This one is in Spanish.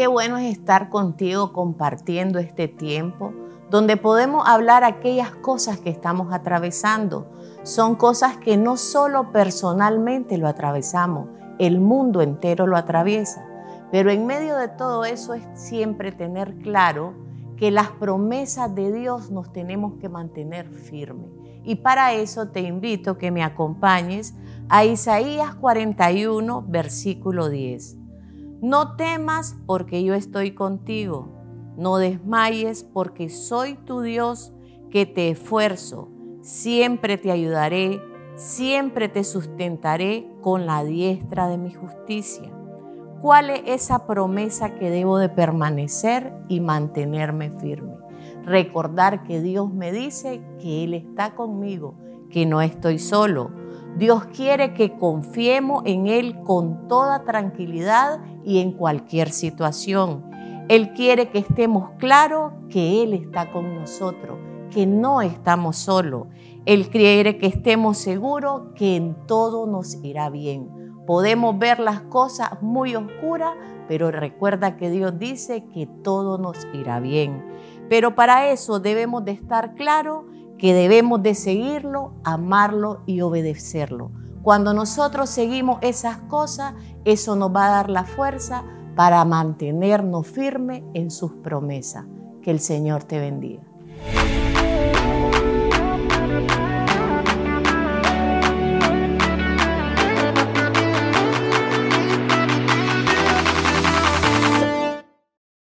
Qué bueno es estar contigo compartiendo este tiempo donde podemos hablar aquellas cosas que estamos atravesando. Son cosas que no solo personalmente lo atravesamos, el mundo entero lo atraviesa. Pero en medio de todo eso es siempre tener claro que las promesas de Dios nos tenemos que mantener firmes. Y para eso te invito que me acompañes a Isaías 41, versículo 10. No temas porque yo estoy contigo. No desmayes porque soy tu Dios que te esfuerzo. Siempre te ayudaré, siempre te sustentaré con la diestra de mi justicia. ¿Cuál es esa promesa que debo de permanecer y mantenerme firme? Recordar que Dios me dice que Él está conmigo, que no estoy solo. Dios quiere que confiemos en Él con toda tranquilidad y en cualquier situación. Él quiere que estemos claros que Él está con nosotros, que no estamos solos. Él quiere que estemos seguros que en todo nos irá bien. Podemos ver las cosas muy oscuras, pero recuerda que Dios dice que todo nos irá bien. Pero para eso debemos de estar claros que debemos de seguirlo, amarlo y obedecerlo. Cuando nosotros seguimos esas cosas, eso nos va a dar la fuerza para mantenernos firmes en sus promesas. Que el Señor te bendiga.